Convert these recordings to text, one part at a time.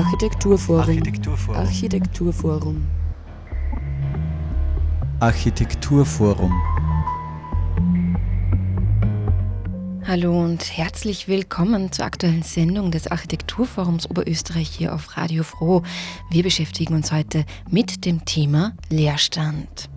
Architekturforum. Architekturforum. Architekturforum. Architekturforum. Hallo und herzlich willkommen zur aktuellen Sendung des Architekturforums Oberösterreich hier auf Radio Froh. Wir beschäftigen uns heute mit dem Thema Leerstand.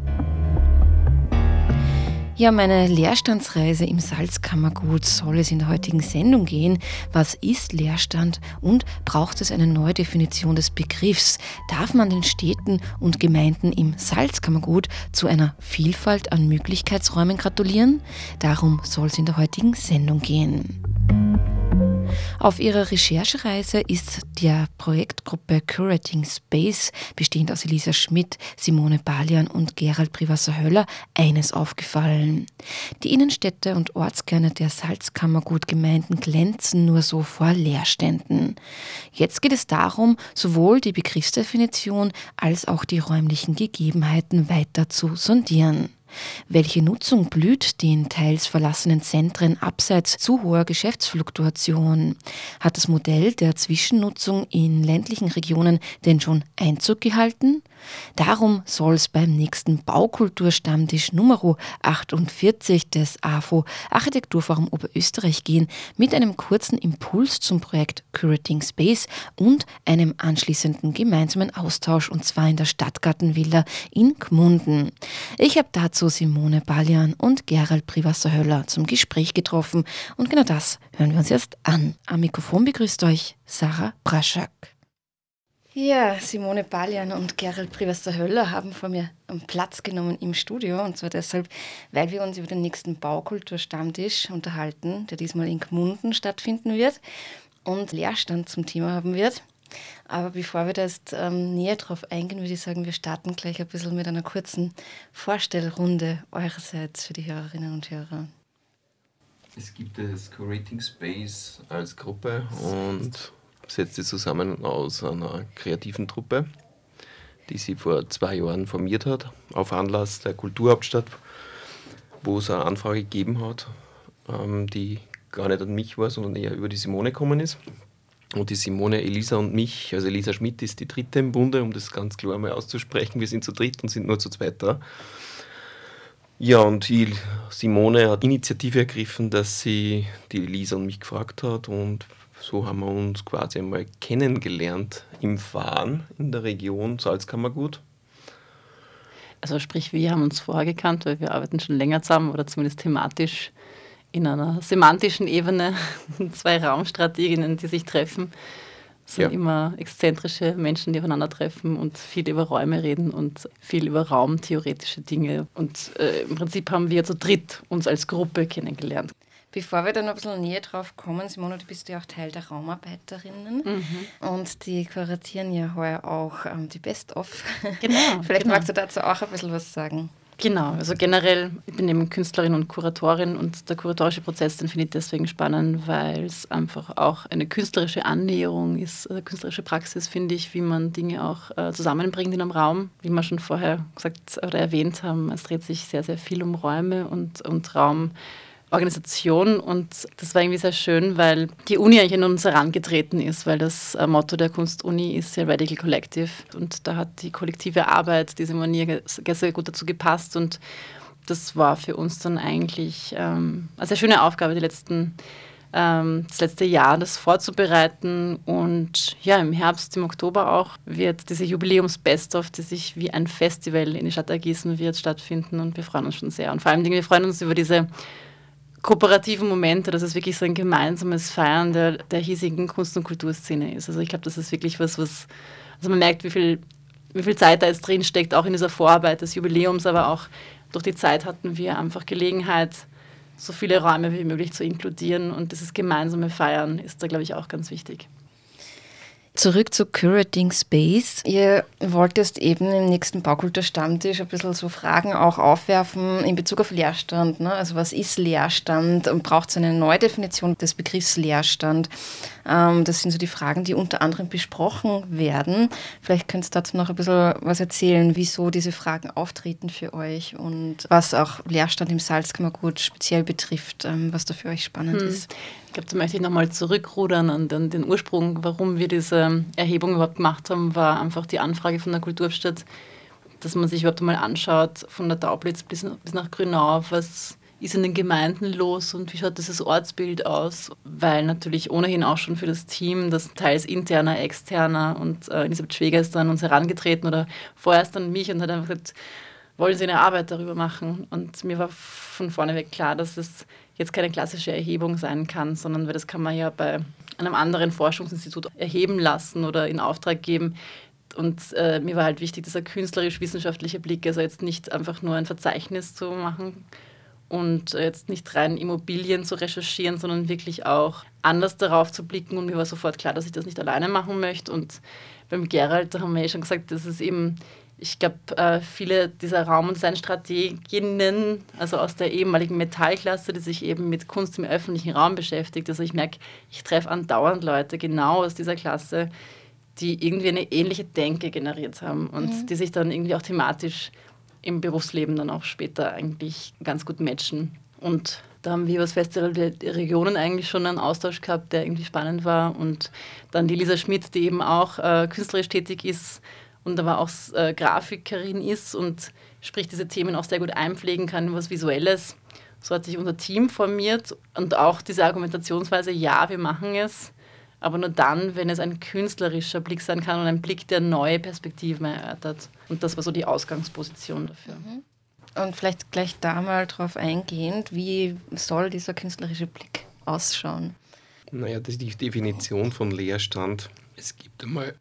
Ja, meine Leerstandsreise im Salzkammergut soll es in der heutigen Sendung gehen. Was ist Leerstand und braucht es eine neue Definition des Begriffs? Darf man den Städten und Gemeinden im Salzkammergut zu einer Vielfalt an Möglichkeitsräumen gratulieren? Darum soll es in der heutigen Sendung gehen. Auf ihrer Recherchereise ist der Projektgruppe Curating Space, bestehend aus Elisa Schmidt, Simone Balian und Gerald Privasser-Höller, eines aufgefallen. Die Innenstädte und Ortskerne der Salzkammergutgemeinden glänzen nur so vor Leerständen. Jetzt geht es darum, sowohl die Begriffsdefinition als auch die räumlichen Gegebenheiten weiter zu sondieren. Welche Nutzung blüht den teils verlassenen Zentren abseits zu hoher Geschäftsfluktuation? Hat das Modell der Zwischennutzung in ländlichen Regionen denn schon Einzug gehalten? Darum soll es beim nächsten Baukulturstammtisch Nummer 48 des AFO Architekturforum Oberösterreich gehen, mit einem kurzen Impuls zum Projekt Curating Space und einem anschließenden gemeinsamen Austausch, und zwar in der Stadtgartenvilla in Gmunden. Ich habe dazu Simone Balian und Gerald Privasser-Höller zum Gespräch getroffen und genau das hören wir uns jetzt an. Am Mikrofon begrüßt euch Sarah Braschak. Ja, Simone Balian und Gerald Privester-Höller haben vor mir Platz genommen im Studio. Und zwar deshalb, weil wir uns über den nächsten Baukulturstammtisch unterhalten, der diesmal in Gmunden stattfinden wird und Leerstand zum Thema haben wird. Aber bevor wir da jetzt ähm, näher drauf eingehen, würde ich sagen, wir starten gleich ein bisschen mit einer kurzen Vorstellrunde eurerseits für die Hörerinnen und Hörer. Es gibt das Co-Rating Space als Gruppe und setzt sich zusammen aus einer kreativen Truppe, die sie vor zwei Jahren formiert hat, auf Anlass der Kulturhauptstadt, wo es eine Anfrage gegeben hat, ähm, die gar nicht an mich war, sondern eher über die Simone gekommen ist. Und die Simone, Elisa und mich, also Elisa Schmidt ist die dritte im Bunde, um das ganz klar mal auszusprechen. Wir sind zu dritt und sind nur zu zweit da. Ja, und die Simone hat Initiative ergriffen, dass sie die Elisa und mich gefragt hat und so haben wir uns quasi einmal kennengelernt im Fahren in der Region Salzkammergut. Also sprich, wir haben uns vorher gekannt, weil wir arbeiten schon länger zusammen oder zumindest thematisch in einer semantischen Ebene. Zwei Raumstrateginnen, die sich treffen. Es sind ja. immer exzentrische Menschen, die aufeinandertreffen und viel über Räume reden und viel über raumtheoretische Dinge. Und äh, im Prinzip haben wir zu dritt uns als Gruppe kennengelernt. Bevor wir dann noch ein bisschen näher drauf kommen, Simone, du bist ja auch Teil der Raumarbeiterinnen mhm. und die kuratieren ja heuer auch ähm, die Best-of. Genau. Vielleicht genau. magst du dazu auch ein bisschen was sagen. Genau, also generell, ich bin eben Künstlerin und Kuratorin und der kuratorische Prozess, den finde ich deswegen spannend, weil es einfach auch eine künstlerische Annäherung ist, eine künstlerische Praxis, finde ich, wie man Dinge auch äh, zusammenbringt in einem Raum. Wie wir schon vorher gesagt oder erwähnt haben, es dreht sich sehr, sehr viel um Räume und, und Raum. Organisation und das war irgendwie sehr schön, weil die Uni eigentlich an uns herangetreten ist, weil das äh, Motto der Kunstuni ist ja Radical Collective und da hat die kollektive Arbeit, diese Manier sehr gut dazu gepasst und das war für uns dann eigentlich ähm, eine sehr schöne Aufgabe, die letzten ähm, das letzte Jahr das vorzubereiten. Und ja, im Herbst, im Oktober auch, wird diese Jubiläums-Best-of, die sich wie ein Festival in die Stadt ergießen wird, stattfinden. Und wir freuen uns schon sehr. Und vor allem, wir freuen uns über diese kooperativen Momente, dass es wirklich so ein gemeinsames Feiern der, der hiesigen Kunst- und Kulturszene ist. Also ich glaube, das ist wirklich was, was, also man merkt, wie viel, wie viel Zeit da jetzt drin steckt, auch in dieser Vorarbeit des Jubiläums, aber auch durch die Zeit hatten wir einfach Gelegenheit, so viele Räume wie möglich zu inkludieren und dieses gemeinsame Feiern ist da, glaube ich, auch ganz wichtig. Zurück zu Curating Space. Ihr wolltest eben im nächsten Baukulturstammtisch ein bisschen so Fragen auch aufwerfen in Bezug auf Leerstand. Ne? Also was ist Leerstand und braucht es eine Neudefinition des Begriffs Leerstand? Ähm, das sind so die Fragen, die unter anderem besprochen werden. Vielleicht könnt ihr dazu noch ein bisschen was erzählen, wieso diese Fragen auftreten für euch und was auch Leerstand im Salzkammergut speziell betrifft, ähm, was da für euch spannend hm. ist. Ich glaube, da möchte ich nochmal zurückrudern an den, den, Ursprung, warum wir diese Erhebung überhaupt gemacht haben, war einfach die Anfrage von der Kulturhauptstadt, dass man sich überhaupt mal anschaut, von der Taublitz bis, bis nach Grünau, was ist in den Gemeinden los und wie schaut dieses Ortsbild aus? Weil natürlich ohnehin auch schon für das Team, das teils interner, externer und äh, Elisabeth Schweger ist dann uns herangetreten oder vorerst an mich und hat einfach gesagt, wollen Sie eine Arbeit darüber machen? Und mir war von vorneweg klar, dass es jetzt keine klassische Erhebung sein kann, sondern das kann man ja bei einem anderen Forschungsinstitut erheben lassen oder in Auftrag geben. Und äh, mir war halt wichtig, dieser künstlerisch-wissenschaftliche Blick, also jetzt nicht einfach nur ein Verzeichnis zu machen und jetzt nicht rein Immobilien zu recherchieren, sondern wirklich auch anders darauf zu blicken. Und mir war sofort klar, dass ich das nicht alleine machen möchte. Und beim Gerald, da haben wir ja schon gesagt, das ist eben ich glaube, äh, viele dieser Raum- und Designstrateginnen, also aus der ehemaligen Metallklasse, die sich eben mit Kunst im öffentlichen Raum beschäftigt, also ich merke, ich treffe andauernd Leute genau aus dieser Klasse, die irgendwie eine ähnliche Denke generiert haben und mhm. die sich dann irgendwie auch thematisch im Berufsleben dann auch später eigentlich ganz gut matchen. Und da haben wir über das Festival der Regionen eigentlich schon einen Austausch gehabt, der irgendwie spannend war. Und dann die Lisa Schmidt, die eben auch äh, künstlerisch tätig ist, und aber auch äh, Grafikerin ist und sprich diese Themen auch sehr gut einpflegen kann, was Visuelles. So hat sich unser Team formiert und auch diese Argumentationsweise, ja, wir machen es, aber nur dann, wenn es ein künstlerischer Blick sein kann und ein Blick, der neue Perspektiven erörtert. Und das war so die Ausgangsposition dafür. Mhm. Und vielleicht gleich da mal drauf eingehend, wie soll dieser künstlerische Blick ausschauen? Naja, das ist die Definition von Leerstand. Es gibt einmal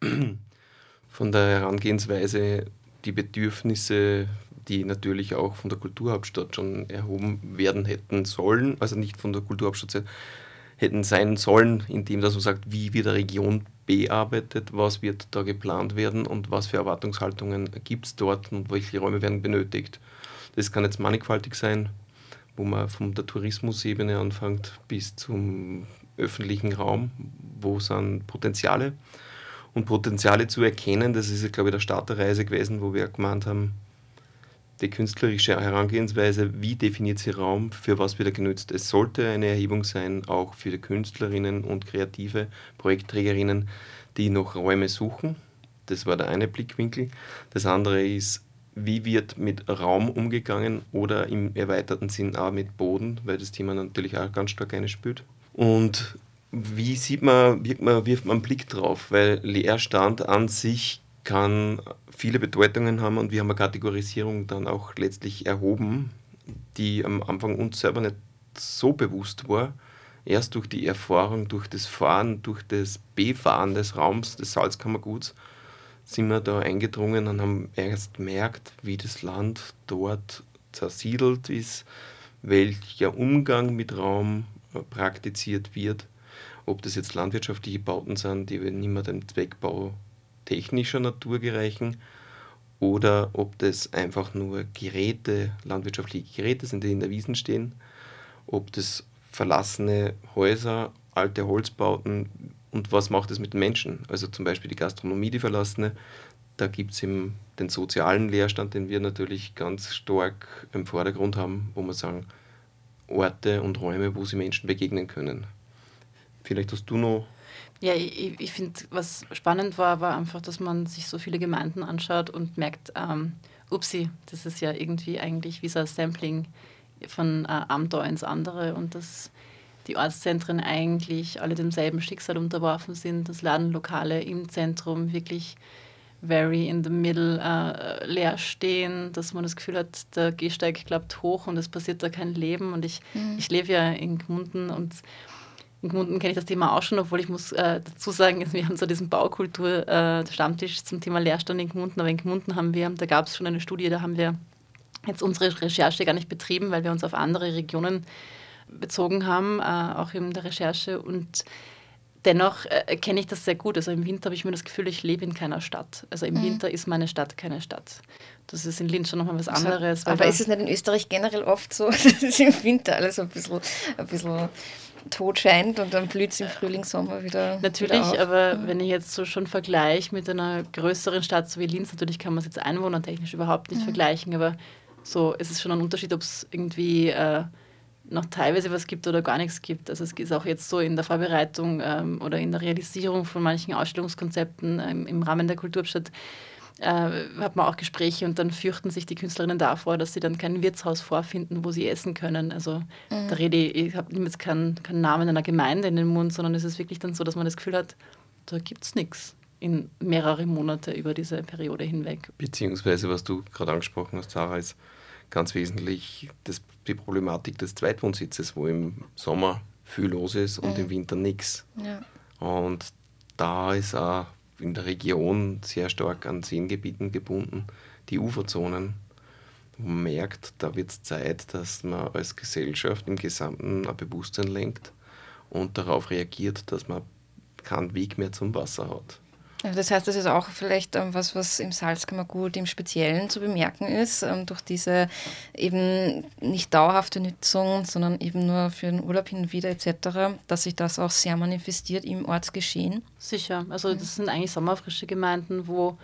von der Herangehensweise die Bedürfnisse, die natürlich auch von der Kulturhauptstadt schon erhoben werden hätten sollen, also nicht von der Kulturhauptstadt hätten sein sollen, indem dass man sagt, wie wird eine Region bearbeitet, was wird da geplant werden und was für Erwartungshaltungen gibt es dort und welche Räume werden benötigt. Das kann jetzt mannigfaltig sein, wo man von der Tourismusebene anfängt bis zum öffentlichen Raum, wo sind Potenziale und Potenziale zu erkennen. Das ist, glaube ich, der Start der Reise gewesen, wo wir gemeint haben, die künstlerische Herangehensweise, wie definiert sie Raum, für was wird er genützt. Es sollte eine Erhebung sein, auch für Künstlerinnen und kreative Projektträgerinnen, die noch Räume suchen. Das war der eine Blickwinkel. Das andere ist, wie wird mit Raum umgegangen oder im erweiterten Sinn auch mit Boden, weil das Thema natürlich auch ganz stark eine spürt. Und wie sieht man, wirkt man, wirft man einen Blick drauf? Weil Leerstand an sich kann viele Bedeutungen haben und wir haben eine Kategorisierung dann auch letztlich erhoben, die am Anfang uns selber nicht so bewusst war. Erst durch die Erfahrung, durch das Fahren, durch das Befahren des Raums, des Salzkammerguts, sind wir da eingedrungen und haben erst gemerkt, wie das Land dort zersiedelt ist, welcher Umgang mit Raum praktiziert wird ob das jetzt landwirtschaftliche Bauten sind, die nicht mehr dem Zweckbau technischer Natur gereichen, oder ob das einfach nur Geräte, landwirtschaftliche Geräte sind, die in der Wiesen stehen, ob das verlassene Häuser, alte Holzbauten und was macht es mit den Menschen? Also zum Beispiel die Gastronomie, die verlassene, da gibt es den sozialen Leerstand, den wir natürlich ganz stark im Vordergrund haben, wo wir sagen, Orte und Räume, wo sie Menschen begegnen können. Vielleicht hast du noch. Ja, ich, ich finde, was spannend war, war einfach, dass man sich so viele Gemeinden anschaut und merkt, ähm, upsi, das ist ja irgendwie eigentlich wie so ein Sampling von äh, Amtor ins andere und dass die Ortszentren eigentlich alle demselben Schicksal unterworfen sind, dass Ladenlokale im Zentrum wirklich very in the middle äh, leer stehen, dass man das Gefühl hat, der Gehsteig klappt hoch und es passiert da kein Leben. Und ich, mhm. ich lebe ja in Gmunden und in Gmunden kenne ich das Thema auch schon, obwohl ich muss äh, dazu sagen, wir haben so diesen Baukultur-Stammtisch äh, zum Thema Leerstand in Gmunden, aber in Gmunden haben wir, da gab es schon eine Studie, da haben wir jetzt unsere Recherche gar nicht betrieben, weil wir uns auf andere Regionen bezogen haben, äh, auch in der Recherche und dennoch äh, kenne ich das sehr gut. Also im Winter habe ich mir das Gefühl, ich lebe in keiner Stadt. Also im mhm. Winter ist meine Stadt keine Stadt. Das ist in Linz schon nochmal was anderes. Aber ist es nicht in Österreich generell oft so, dass es im Winter alles ein bisschen, ein bisschen tot scheint und dann blüht es im Frühling, Sommer wieder. Natürlich, wieder aber mhm. wenn ich jetzt so schon vergleiche mit einer größeren Stadt so wie Linz, natürlich kann man es jetzt einwohnertechnisch überhaupt nicht mhm. vergleichen, aber so ist es schon ein Unterschied, ob es irgendwie äh, noch teilweise was gibt oder gar nichts gibt. Also es ist auch jetzt so in der Vorbereitung ähm, oder in der Realisierung von manchen Ausstellungskonzepten ähm, im Rahmen der Kulturstadt äh, hat man auch Gespräche und dann fürchten sich die Künstlerinnen davor, dass sie dann kein Wirtshaus vorfinden, wo sie essen können. Also mhm. da rede ich, ich habe jetzt keinen, keinen Namen einer Gemeinde in den Mund, sondern es ist wirklich dann so, dass man das Gefühl hat, da gibt es nichts in mehrere Monate über diese Periode hinweg. Beziehungsweise, was du gerade angesprochen hast, Sarah, ist ganz wesentlich das, die Problematik des Zweitwohnsitzes, wo im Sommer viel los ist und mhm. im Winter nichts. Ja. Und da ist auch in der Region sehr stark an Seengebieten gebunden, die Uferzonen. Man merkt, da wird es Zeit, dass man als Gesellschaft im Gesamten ein Bewusstsein lenkt und darauf reagiert, dass man keinen Weg mehr zum Wasser hat. Das heißt, das ist auch vielleicht ähm, was, was im Salzkammergut im Speziellen zu bemerken ist, ähm, durch diese eben nicht dauerhafte Nutzung, sondern eben nur für den Urlaub hin und wieder etc., dass sich das auch sehr manifestiert im Ortsgeschehen. Sicher, also das sind eigentlich sommerfrische Gemeinden, wo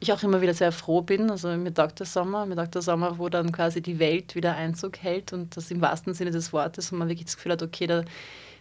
ich auch immer wieder sehr froh bin. Also mir taugt der Sommer, mir taugt der Sommer, wo dann quasi die Welt wieder Einzug hält und das im wahrsten Sinne des Wortes und man wirklich das Gefühl hat, okay, da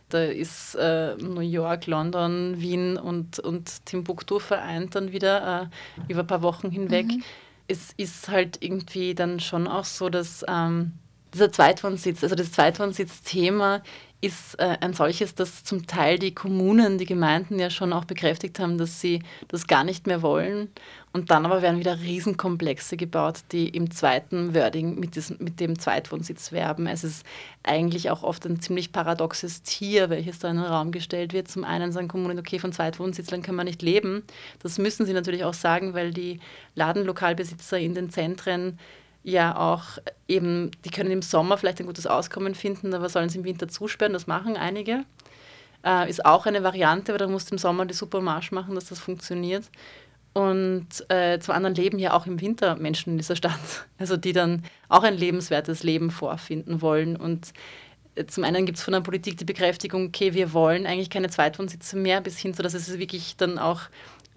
da ist äh, New York, London, Wien und, und Timbuktu vereint dann wieder äh, über ein paar Wochen hinweg. Mhm. Es ist halt irgendwie dann schon auch so, dass ähm, dieser Zweitwohnsitz, also das Zweitwohnsitz-Thema ist äh, ein solches, dass zum Teil die Kommunen, die Gemeinden ja schon auch bekräftigt haben, dass sie das gar nicht mehr wollen. Und dann aber werden wieder Riesenkomplexe gebaut, die im zweiten Wording mit, diesem, mit dem Zweitwohnsitz werben. Es ist eigentlich auch oft ein ziemlich paradoxes Tier, welches da in den Raum gestellt wird. Zum einen sagen Kommunen, okay, von Zweitwohnsitzlern kann man nicht leben. Das müssen sie natürlich auch sagen, weil die Ladenlokalbesitzer in den Zentren ja auch eben, die können im Sommer vielleicht ein gutes Auskommen finden, aber sollen sie im Winter zusperren, das machen einige. Äh, ist auch eine Variante, aber dann musst du im Sommer die Supermarsch machen, dass das funktioniert. Und äh, zum anderen leben ja auch im Winter Menschen in dieser Stadt, also die dann auch ein lebenswertes Leben vorfinden wollen. Und äh, zum einen gibt es von der Politik die Bekräftigung, okay, wir wollen eigentlich keine Zweitwohnsitze mehr, bis hin zu, dass es wirklich dann auch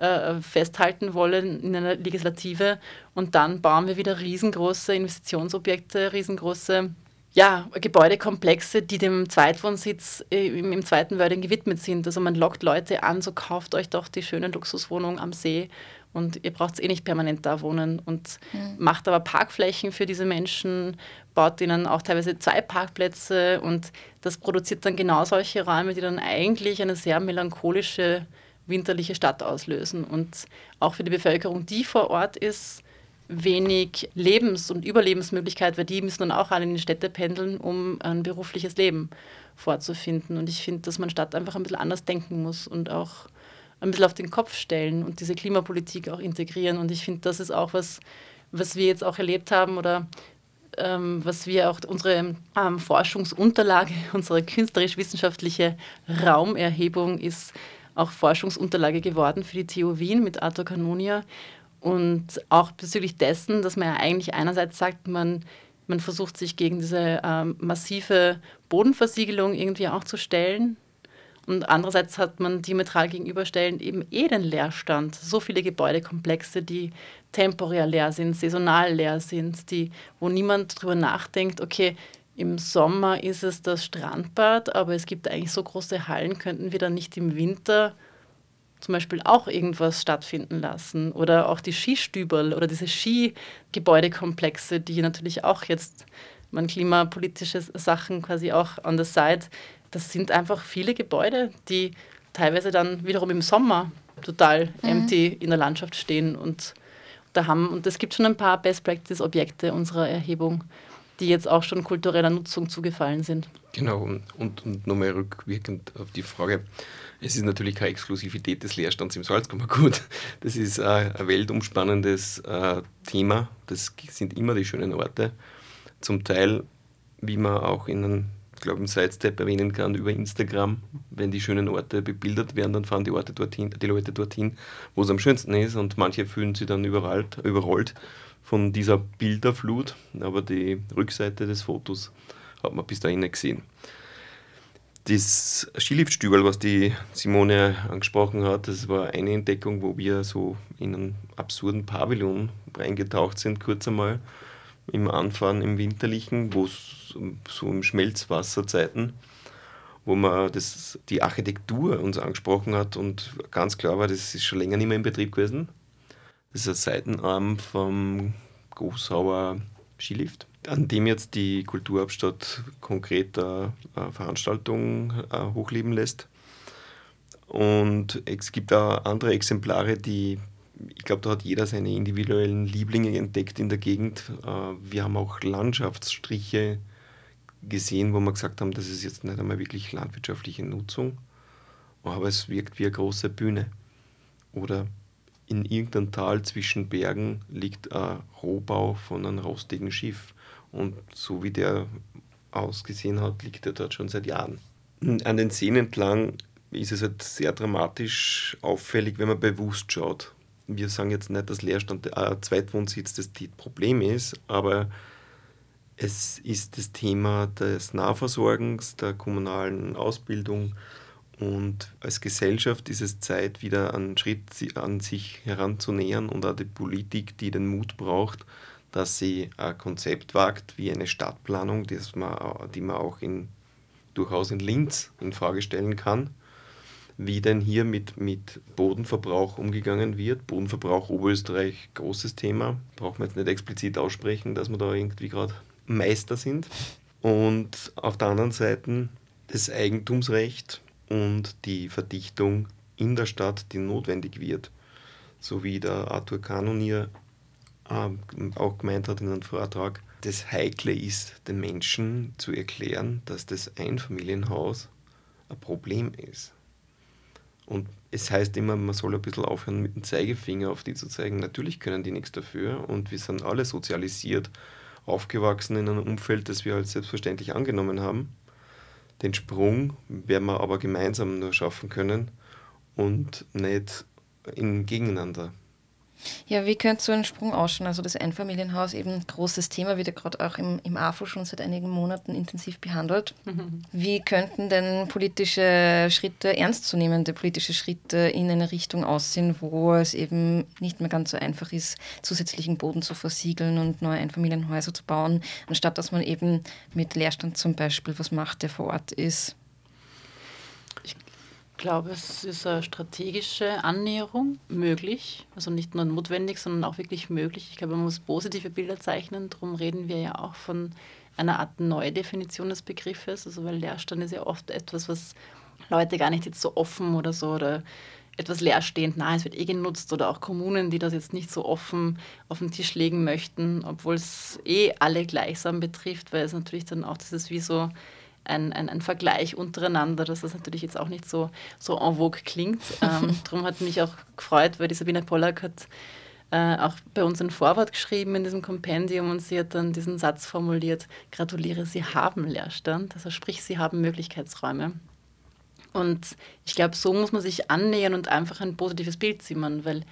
äh, festhalten wollen in einer Legislative. Und dann bauen wir wieder riesengroße Investitionsobjekte, riesengroße ja, Gebäudekomplexe, die dem Zweitwohnsitz äh, im, im zweiten Wording gewidmet sind. Also man lockt Leute an, so kauft euch doch die schöne Luxuswohnung am See und ihr braucht eh nicht permanent da wohnen und mhm. macht aber Parkflächen für diese Menschen, baut ihnen auch teilweise zwei Parkplätze und das produziert dann genau solche Räume, die dann eigentlich eine sehr melancholische winterliche Stadt auslösen. Und auch für die Bevölkerung, die vor Ort ist, wenig Lebens- und Überlebensmöglichkeit, weil die müssen dann auch alle in die Städte pendeln, um ein berufliches Leben vorzufinden. Und ich finde, dass man Stadt einfach ein bisschen anders denken muss und auch ein bisschen auf den Kopf stellen und diese Klimapolitik auch integrieren. Und ich finde, das ist auch was, was wir jetzt auch erlebt haben oder ähm, was wir auch unsere ähm, Forschungsunterlage, unsere künstlerisch-wissenschaftliche Raumerhebung ist auch Forschungsunterlage geworden für die TU Wien mit Arthur Canonia. Und auch bezüglich dessen, dass man ja eigentlich einerseits sagt, man, man versucht sich gegen diese ähm, massive Bodenversiegelung irgendwie auch zu stellen. Und andererseits hat man diametral gegenüberstellend eben eh den Leerstand. So viele Gebäudekomplexe, die temporär leer sind, saisonal leer sind, die, wo niemand drüber nachdenkt, okay, im Sommer ist es das Strandbad, aber es gibt eigentlich so große Hallen, könnten wir dann nicht im Winter zum Beispiel auch irgendwas stattfinden lassen. Oder auch die Skistüberl oder diese Skigebäudekomplexe, die natürlich auch jetzt man klimapolitische Sachen quasi auch on the side, das sind einfach viele Gebäude, die teilweise dann wiederum im Sommer total mhm. empty in der Landschaft stehen und da haben und es gibt schon ein paar Best Practice Objekte unserer Erhebung, die jetzt auch schon kultureller Nutzung zugefallen sind. Genau, und, und nochmal rückwirkend auf die Frage. Es ist natürlich keine Exklusivität des Leerstands im Salzkammergut. Das ist äh, ein weltumspannendes äh, Thema. Das sind immer die schönen Orte. Zum Teil, wie man auch in einem, glaube im Sidestep erwähnen kann, über Instagram, wenn die schönen Orte bebildert werden, dann fahren die, Orte dorthin, die Leute dorthin, wo es am schönsten ist und manche fühlen sich dann überrollt, überrollt von dieser Bilderflut, aber die Rückseite des Fotos hat man bis dahin nicht gesehen. Das Skiliftstübel, was die Simone angesprochen hat, das war eine Entdeckung, wo wir so in einen absurden Pavillon reingetaucht sind, kurz einmal im Anfahren im Winterlichen, wo es so im Schmelzwasserzeiten, wo man das, die Architektur uns angesprochen hat und ganz klar war, das ist schon länger nicht mehr in Betrieb gewesen. Das ist ein Seitenarm vom Gosauer Skilift, an dem jetzt die Kulturhauptstadt konkret eine Veranstaltung äh, hochleben lässt. Und es gibt auch andere Exemplare, die, ich glaube, da hat jeder seine individuellen Lieblinge entdeckt in der Gegend. Äh, wir haben auch Landschaftsstriche gesehen, wo wir gesagt haben, das ist jetzt nicht einmal wirklich landwirtschaftliche Nutzung, aber es wirkt wie eine große Bühne. Oder in irgendeinem Tal zwischen Bergen liegt ein Rohbau von einem rostigen Schiff. Und so wie der ausgesehen hat, liegt er dort schon seit Jahren. An den Seen entlang ist es halt sehr dramatisch auffällig, wenn man bewusst schaut. Wir sagen jetzt nicht, dass Leerstand äh, Zweitwohnsitz das Problem ist, aber es ist das Thema des Nahversorgens, der kommunalen Ausbildung und als Gesellschaft ist es Zeit, wieder einen Schritt an sich heranzunähern und auch die Politik, die den Mut braucht, dass sie ein Konzept wagt wie eine Stadtplanung, das man, die man auch in, durchaus in Linz in Frage stellen kann wie denn hier mit, mit Bodenverbrauch umgegangen wird. Bodenverbrauch Oberösterreich, großes Thema. Braucht man jetzt nicht explizit aussprechen, dass wir da irgendwie gerade Meister sind. Und auf der anderen Seite das Eigentumsrecht und die Verdichtung in der Stadt, die notwendig wird. So wie der Arthur Kanonier äh, auch gemeint hat in einem Vortrag, das Heikle ist, den Menschen zu erklären, dass das Einfamilienhaus ein Problem ist. Und es heißt immer, man soll ein bisschen aufhören, mit dem Zeigefinger auf die zu zeigen. Natürlich können die nichts dafür und wir sind alle sozialisiert, aufgewachsen in einem Umfeld, das wir als selbstverständlich angenommen haben. Den Sprung werden wir aber gemeinsam nur schaffen können und nicht im Gegeneinander. Ja, wie könnte so ein Sprung ausschauen? Also das Einfamilienhaus, eben großes Thema, wird ja gerade auch im, im AFO schon seit einigen Monaten intensiv behandelt. Mhm. Wie könnten denn politische Schritte, ernstzunehmende politische Schritte in eine Richtung aussehen, wo es eben nicht mehr ganz so einfach ist, zusätzlichen Boden zu versiegeln und neue Einfamilienhäuser zu bauen, anstatt dass man eben mit Leerstand zum Beispiel was macht, der vor Ort ist? Glaube, es ist eine strategische Annäherung möglich. Also nicht nur notwendig, sondern auch wirklich möglich. Ich glaube, man muss positive Bilder zeichnen. Darum reden wir ja auch von einer Art Neudefinition des Begriffes. Also weil Leerstand ist ja oft etwas, was Leute gar nicht jetzt so offen oder so oder etwas leerstehend, na, es wird eh genutzt oder auch Kommunen, die das jetzt nicht so offen auf den Tisch legen möchten, obwohl es eh alle gleichsam betrifft, weil es natürlich dann auch ist wie so ein, ein, ein Vergleich untereinander, dass das natürlich jetzt auch nicht so, so en vogue klingt. Ähm, darum hat mich auch gefreut, weil die Sabine Pollack hat äh, auch bei uns ein Vorwort geschrieben in diesem Kompendium und sie hat dann diesen Satz formuliert, gratuliere, Sie haben Leerstand, also sprich, Sie haben Möglichkeitsräume. Und ich glaube, so muss man sich annähern und einfach ein positives Bild zimmern, weil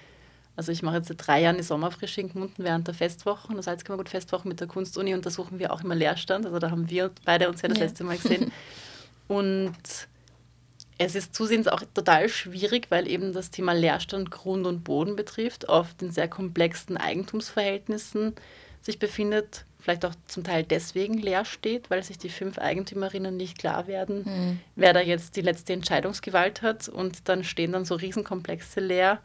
also ich mache jetzt seit drei Jahren die Sommerfrische in Gmunden während der Festwochen, der Salzkammergut-Festwochen mit der Kunstuni und da suchen wir auch immer Leerstand. Also da haben wir beide uns ja das ja. letzte Mal gesehen. Und es ist zusehends auch total schwierig, weil eben das Thema Leerstand Grund und Boden betrifft, oft in sehr komplexen Eigentumsverhältnissen sich befindet, vielleicht auch zum Teil deswegen leer steht, weil sich die fünf Eigentümerinnen nicht klar werden, mhm. wer da jetzt die letzte Entscheidungsgewalt hat und dann stehen dann so Riesenkomplexe leer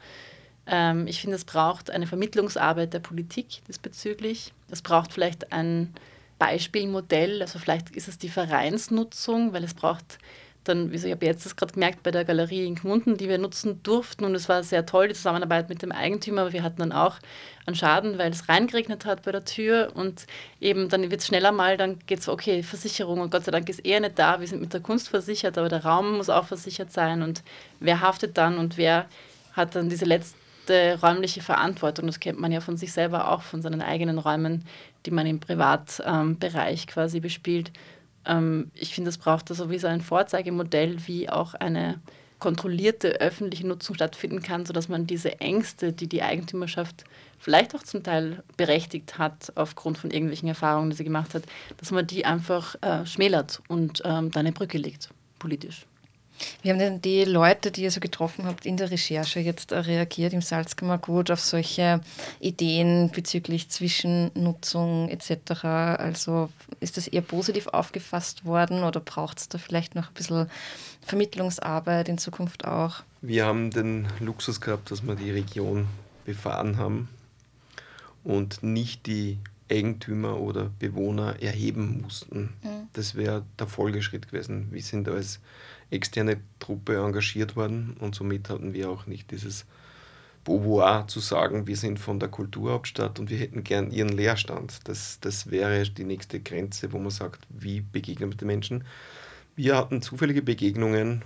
ähm, ich finde, es braucht eine Vermittlungsarbeit der Politik diesbezüglich. Es braucht vielleicht ein Beispielmodell, also vielleicht ist es die Vereinsnutzung, weil es braucht dann, wie ich habe jetzt das gerade gemerkt bei der Galerie in Gmunden, die wir nutzen durften und es war sehr toll, die Zusammenarbeit mit dem Eigentümer, aber wir hatten dann auch einen Schaden, weil es reingeregnet hat bei der Tür und eben dann wird es schneller mal, dann geht es, okay, Versicherung und Gott sei Dank ist er nicht da, wir sind mit der Kunst versichert, aber der Raum muss auch versichert sein und wer haftet dann und wer hat dann diese letzten räumliche Verantwortung. Das kennt man ja von sich selber auch, von seinen eigenen Räumen, die man im Privatbereich ähm, quasi bespielt. Ähm, ich finde, es braucht da sowieso ein Vorzeigemodell, wie auch eine kontrollierte öffentliche Nutzung stattfinden kann, sodass man diese Ängste, die die Eigentümerschaft vielleicht auch zum Teil berechtigt hat, aufgrund von irgendwelchen Erfahrungen, die sie gemacht hat, dass man die einfach äh, schmälert und ähm, da eine Brücke legt, politisch. Wie haben denn die Leute, die ihr so getroffen habt in der Recherche, jetzt reagiert im Salzkammergut auf solche Ideen bezüglich Zwischennutzung etc.? Also ist das eher positiv aufgefasst worden oder braucht es da vielleicht noch ein bisschen Vermittlungsarbeit in Zukunft auch? Wir haben den Luxus gehabt, dass wir die Region befahren haben und nicht die Eigentümer oder Bewohner erheben mussten. Mhm. Das wäre der Folgeschritt gewesen. Wir sind als externe Truppe engagiert worden und somit hatten wir auch nicht dieses Beauvoir zu sagen, wir sind von der Kulturhauptstadt und wir hätten gern ihren Leerstand. Das, das wäre die nächste Grenze, wo man sagt, wie begegnen wir den Menschen. Wir hatten zufällige Begegnungen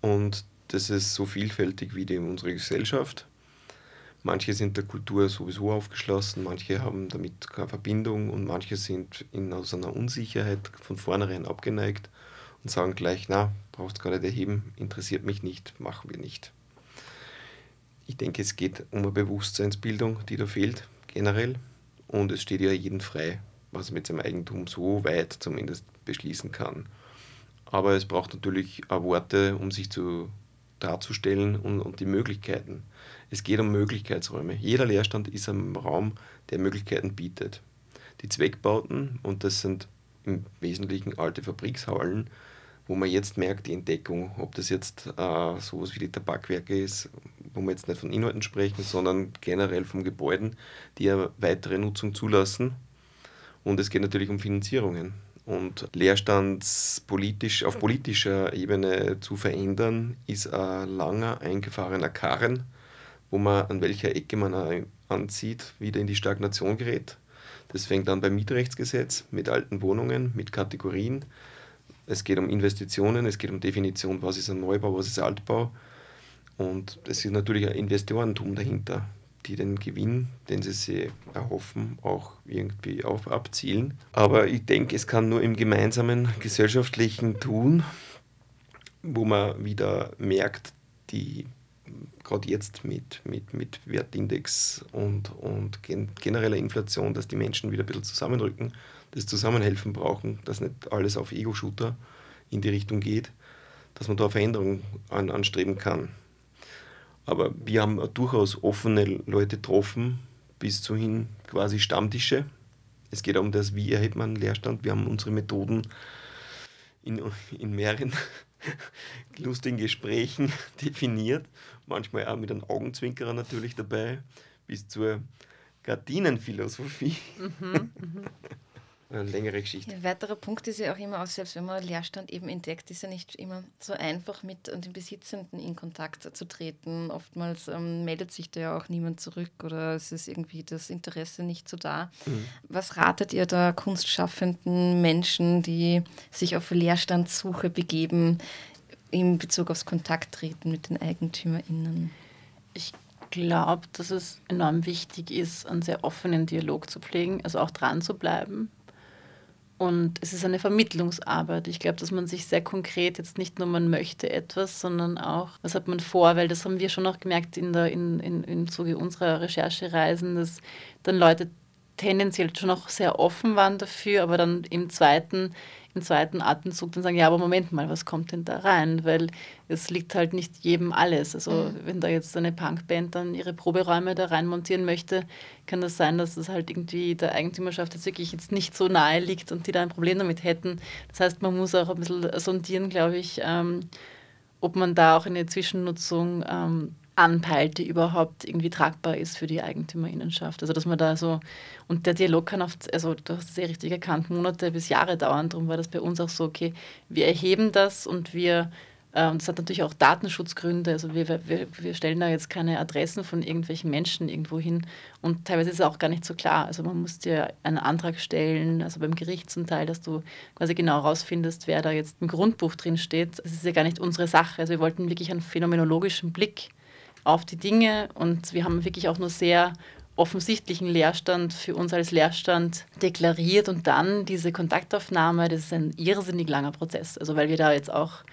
und das ist so vielfältig wie die, unsere Gesellschaft. Manche sind der Kultur sowieso aufgeschlossen, manche haben damit keine Verbindung und manche sind in, aus einer Unsicherheit von vornherein abgeneigt und sagen gleich, na, brauchst gar nicht erheben, interessiert mich nicht, machen wir nicht. Ich denke, es geht um eine Bewusstseinsbildung, die da fehlt, generell. Und es steht ja jedem frei, was er mit seinem Eigentum so weit zumindest beschließen kann. Aber es braucht natürlich auch Worte, um sich zu darzustellen und, und die Möglichkeiten. Es geht um Möglichkeitsräume. Jeder Leerstand ist ein Raum, der Möglichkeiten bietet. Die Zweckbauten, und das sind im Wesentlichen alte Fabrikshallen, wo man jetzt merkt, die Entdeckung, ob das jetzt äh, sowas wie die Tabakwerke ist, wo wir jetzt nicht von Inhalten sprechen, sondern generell von Gebäuden, die eine weitere Nutzung zulassen. Und es geht natürlich um Finanzierungen. Und Leerstandspolitisch auf politischer Ebene zu verändern, ist ein langer eingefahrener Karren, wo man an welcher Ecke man anzieht, wieder in die Stagnation gerät. Das fängt an beim Mietrechtsgesetz mit alten Wohnungen, mit Kategorien es geht um Investitionen, es geht um Definition, was ist ein Neubau, was ist Altbau. Und es ist natürlich ein Investorentum dahinter, die den Gewinn, den sie sich erhoffen, auch irgendwie auf abzielen. Aber ich denke, es kann nur im gemeinsamen gesellschaftlichen Tun, wo man wieder merkt, die gerade jetzt mit, mit, mit Wertindex und, und genereller Inflation, dass die Menschen wieder ein bisschen zusammenrücken das Zusammenhelfen brauchen, dass nicht alles auf Ego-Shooter in die Richtung geht, dass man da Veränderungen an, anstreben kann. Aber wir haben durchaus offene Leute getroffen, bis zuhin quasi Stammtische. Es geht um das, wie erhebt man einen Leerstand. Wir haben unsere Methoden in, in mehreren lustigen Gesprächen definiert, manchmal auch mit einem Augenzwinkerer natürlich dabei, bis zur Gardinenphilosophie. Mhm, mh eine längere Geschichte. Ein weiterer Punkt ist ja auch immer, auch selbst wenn man Leerstand eben entdeckt, ist ja nicht immer so einfach mit den Besitzenden in Kontakt zu treten. Oftmals ähm, meldet sich da ja auch niemand zurück oder es ist irgendwie das Interesse nicht so da. Mhm. Was ratet ihr da kunstschaffenden Menschen, die sich auf Leerstandssuche begeben, in Bezug aufs Kontakt treten mit den EigentümerInnen? Ich glaube, dass es enorm wichtig ist, einen sehr offenen Dialog zu pflegen, also auch dran zu bleiben und es ist eine Vermittlungsarbeit. Ich glaube, dass man sich sehr konkret jetzt nicht nur man möchte etwas, sondern auch, was hat man vor, weil das haben wir schon auch gemerkt in der, in, in, im Zuge unserer Recherchereisen, dass dann Leute tendenziell schon noch sehr offen waren dafür, aber dann im zweiten im zweiten Atemzug dann sagen, ja, aber Moment mal, was kommt denn da rein? Weil es liegt halt nicht jedem alles. Also mhm. wenn da jetzt eine Punkband dann ihre Proberäume da rein montieren möchte, kann das sein, dass das halt irgendwie der Eigentümerschaft jetzt wirklich jetzt nicht so nahe liegt und die da ein Problem damit hätten. Das heißt, man muss auch ein bisschen sondieren, glaube ich, ähm, ob man da auch eine Zwischennutzung ähm, anpeilt, die überhaupt irgendwie tragbar ist für die Eigentümerinnenschaft. Also dass man da so, und der Dialog kann oft, also du hast es sehr richtig erkannt, Monate bis Jahre dauern. Darum war das bei uns auch so, okay, wir erheben das und wir, äh, das hat natürlich auch Datenschutzgründe, also wir, wir, wir stellen da jetzt keine Adressen von irgendwelchen Menschen irgendwo hin und teilweise ist es auch gar nicht so klar. Also man muss dir einen Antrag stellen, also beim Gericht zum Teil, dass du quasi genau herausfindest, wer da jetzt im Grundbuch drin steht. Das ist ja gar nicht unsere Sache. Also wir wollten wirklich einen phänomenologischen Blick auf die Dinge und wir haben wirklich auch nur sehr offensichtlichen Leerstand für uns als Leerstand deklariert und dann diese Kontaktaufnahme, das ist ein irrsinnig langer Prozess. Also weil wir da jetzt auch,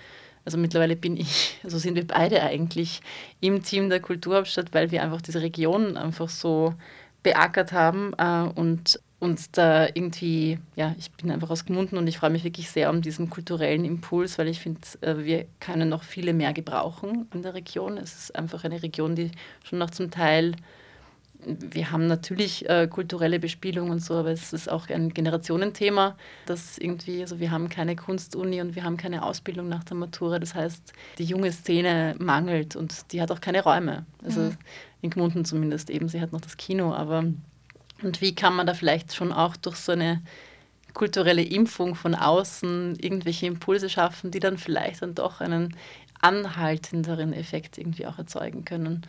also mittlerweile bin ich, also sind wir beide eigentlich im Team der Kulturhauptstadt, weil wir einfach diese Region einfach so beackert haben äh, und und da irgendwie, ja, ich bin einfach aus Gmunden und ich freue mich wirklich sehr um diesen kulturellen Impuls, weil ich finde, äh, wir können noch viele mehr gebrauchen in der Region. Es ist einfach eine Region, die schon noch zum Teil, wir haben natürlich äh, kulturelle Bespielung und so, aber es ist auch ein Generationenthema, das irgendwie, also wir haben keine Kunstuni und wir haben keine Ausbildung nach der Matura. Das heißt, die junge Szene mangelt und die hat auch keine Räume. Also mhm. in Gmunden zumindest eben, sie hat noch das Kino, aber und wie kann man da vielleicht schon auch durch so eine kulturelle Impfung von außen irgendwelche Impulse schaffen, die dann vielleicht dann doch einen anhaltenderen Effekt irgendwie auch erzeugen können.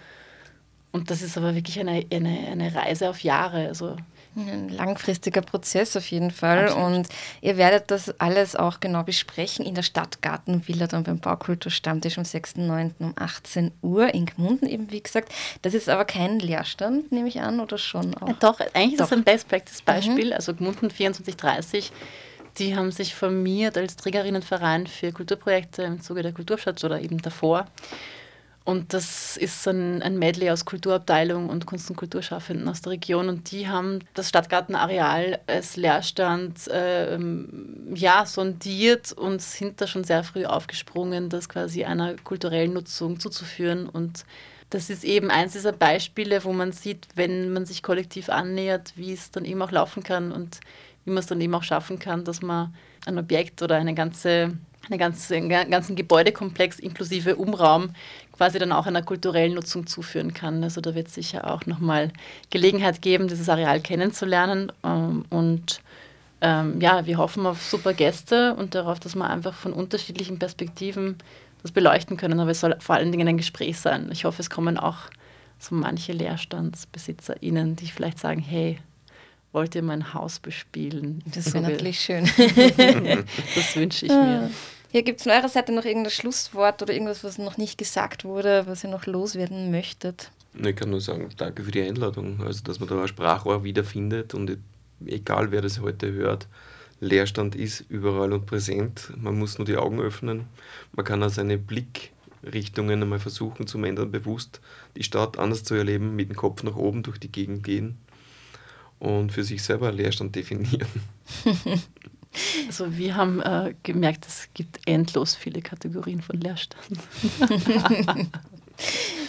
Und das ist aber wirklich eine, eine, eine Reise auf Jahre. Also ein langfristiger Prozess auf jeden Fall. Absolut. Und ihr werdet das alles auch genau besprechen in der Stadtgartenvilla dann beim Baukulturstammtisch am 6.9. um 18 Uhr in Gmunden eben, wie gesagt. Das ist aber kein Leerstand, nehme ich an, oder schon auch? Ja, doch, eigentlich Doch. ist das ein Best-Practice-Beispiel. Mhm. Also Gmunden 2430 die haben sich formiert als Trägerinnenverein für Kulturprojekte im Zuge der Kulturstadt oder eben davor. Und das ist ein, ein Medley aus Kulturabteilung und Kunst- und Kulturschaffenden aus der Region. Und die haben das Stadtgartenareal als Leerstand äh, ja, sondiert und sind da schon sehr früh aufgesprungen, das quasi einer kulturellen Nutzung zuzuführen. Und das ist eben eins dieser Beispiele, wo man sieht, wenn man sich kollektiv annähert, wie es dann eben auch laufen kann und wie man es dann eben auch schaffen kann, dass man ein Objekt oder eine ganze einen ganzen, ganzen Gebäudekomplex inklusive Umraum quasi dann auch einer kulturellen Nutzung zuführen kann. Also da wird es sicher auch nochmal Gelegenheit geben, dieses Areal kennenzulernen. Ähm, und ähm, ja, wir hoffen auf super Gäste und darauf, dass wir einfach von unterschiedlichen Perspektiven das beleuchten können. Aber es soll vor allen Dingen ein Gespräch sein. Ich hoffe, es kommen auch so manche LeerstandsbesitzerInnen, die vielleicht sagen, hey, wollt ihr mein Haus bespielen? Das wäre natürlich schön. das wünsche ich mir. Hier gibt es von eurer Seite noch irgendein Schlusswort oder irgendwas, was noch nicht gesagt wurde, was ihr noch loswerden möchtet? Ich kann nur sagen, danke für die Einladung. Also, dass man da ein Sprachrohr wiederfindet und egal wer das heute hört, Leerstand ist überall und präsent. Man muss nur die Augen öffnen. Man kann auch seine Blickrichtungen einmal versuchen zu ändern, bewusst die Stadt anders zu erleben, mit dem Kopf nach oben durch die Gegend gehen und für sich selber Leerstand definieren. Also wir haben äh, gemerkt, es gibt endlos viele Kategorien von Leerstand.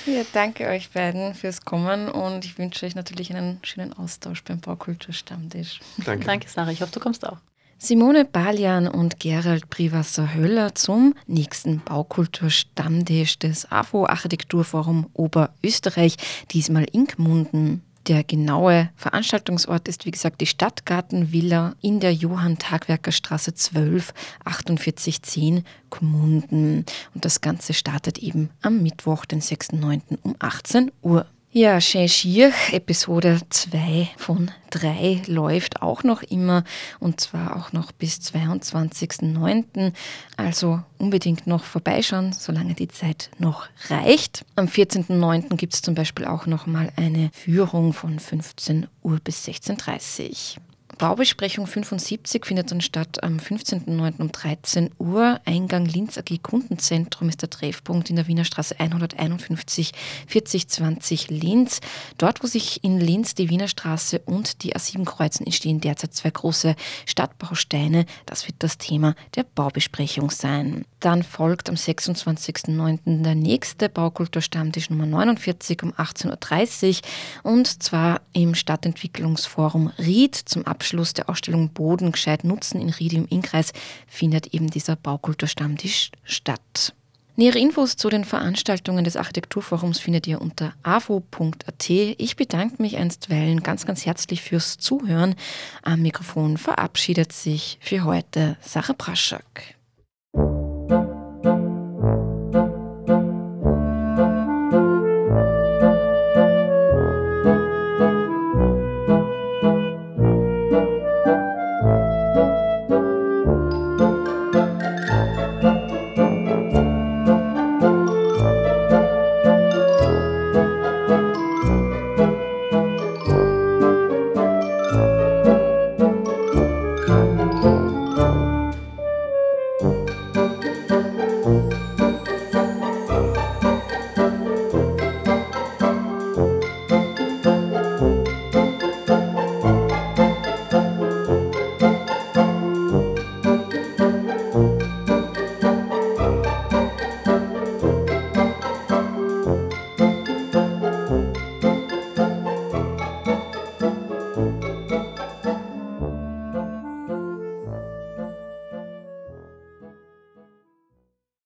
ja, danke euch beiden fürs Kommen und ich wünsche euch natürlich einen schönen Austausch beim Baukulturstammtisch. Danke. Danke, Sarah. Ich hoffe, du kommst auch. Simone Balian und Gerald Privasser-Höller zum nächsten Baukulturstammtisch des AFO Architekturforum Oberösterreich, diesmal in Gmunden. Der genaue Veranstaltungsort ist wie gesagt die Stadtgartenvilla in der Johann-Tagwerker-Straße 12, 4810 Gmunden. Und das Ganze startet eben am Mittwoch, den 6.9. um 18 Uhr. Ja, Schier, Episode 2 von 3 läuft auch noch immer und zwar auch noch bis 22.09. Also unbedingt noch vorbeischauen, solange die Zeit noch reicht. Am 14.09. gibt es zum Beispiel auch noch mal eine Führung von 15 Uhr bis 16.30 Uhr. Baubesprechung 75 findet dann statt am 15.09. um 13 Uhr. Eingang Linz AG Kundenzentrum ist der Treffpunkt in der Wiener Straße 151 4020 Linz. Dort, wo sich in Linz die Wiener Straße und die A7 kreuzen, entstehen derzeit zwei große Stadtbausteine. Das wird das Thema der Baubesprechung sein. Dann folgt am 26.09. der nächste Baukulturstammtisch Nummer 49 um 18.30 Uhr und zwar im Stadtentwicklungsforum Ried zum Abschluss Abschluss der Ausstellung Boden gescheit nutzen in Ried im Innkreis findet eben dieser Baukulturstammtisch statt. Nähere Infos zu den Veranstaltungen des Architekturforums findet ihr unter avo.at. Ich bedanke mich einstweilen ganz, ganz herzlich fürs Zuhören. Am Mikrofon verabschiedet sich für heute Sarah Praschak.